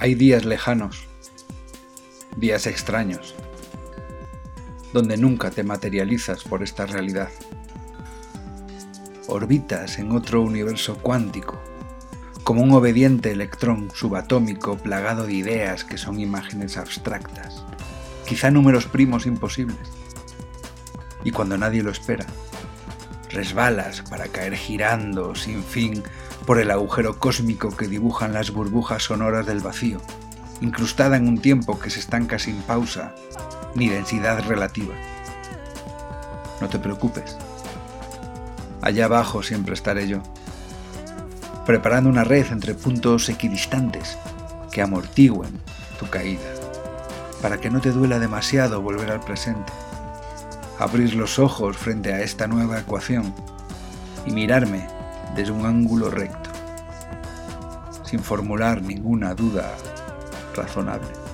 Hay días lejanos, días extraños, donde nunca te materializas por esta realidad. Orbitas en otro universo cuántico, como un obediente electrón subatómico plagado de ideas que son imágenes abstractas, quizá números primos imposibles. Y cuando nadie lo espera, resbalas para caer girando sin fin por el agujero cósmico que dibujan las burbujas sonoras del vacío, incrustada en un tiempo que se estanca sin pausa ni densidad relativa. No te preocupes. Allá abajo siempre estaré yo, preparando una red entre puntos equidistantes que amortigüen tu caída, para que no te duela demasiado volver al presente, abrir los ojos frente a esta nueva ecuación y mirarme desde un ángulo recto, sin formular ninguna duda razonable.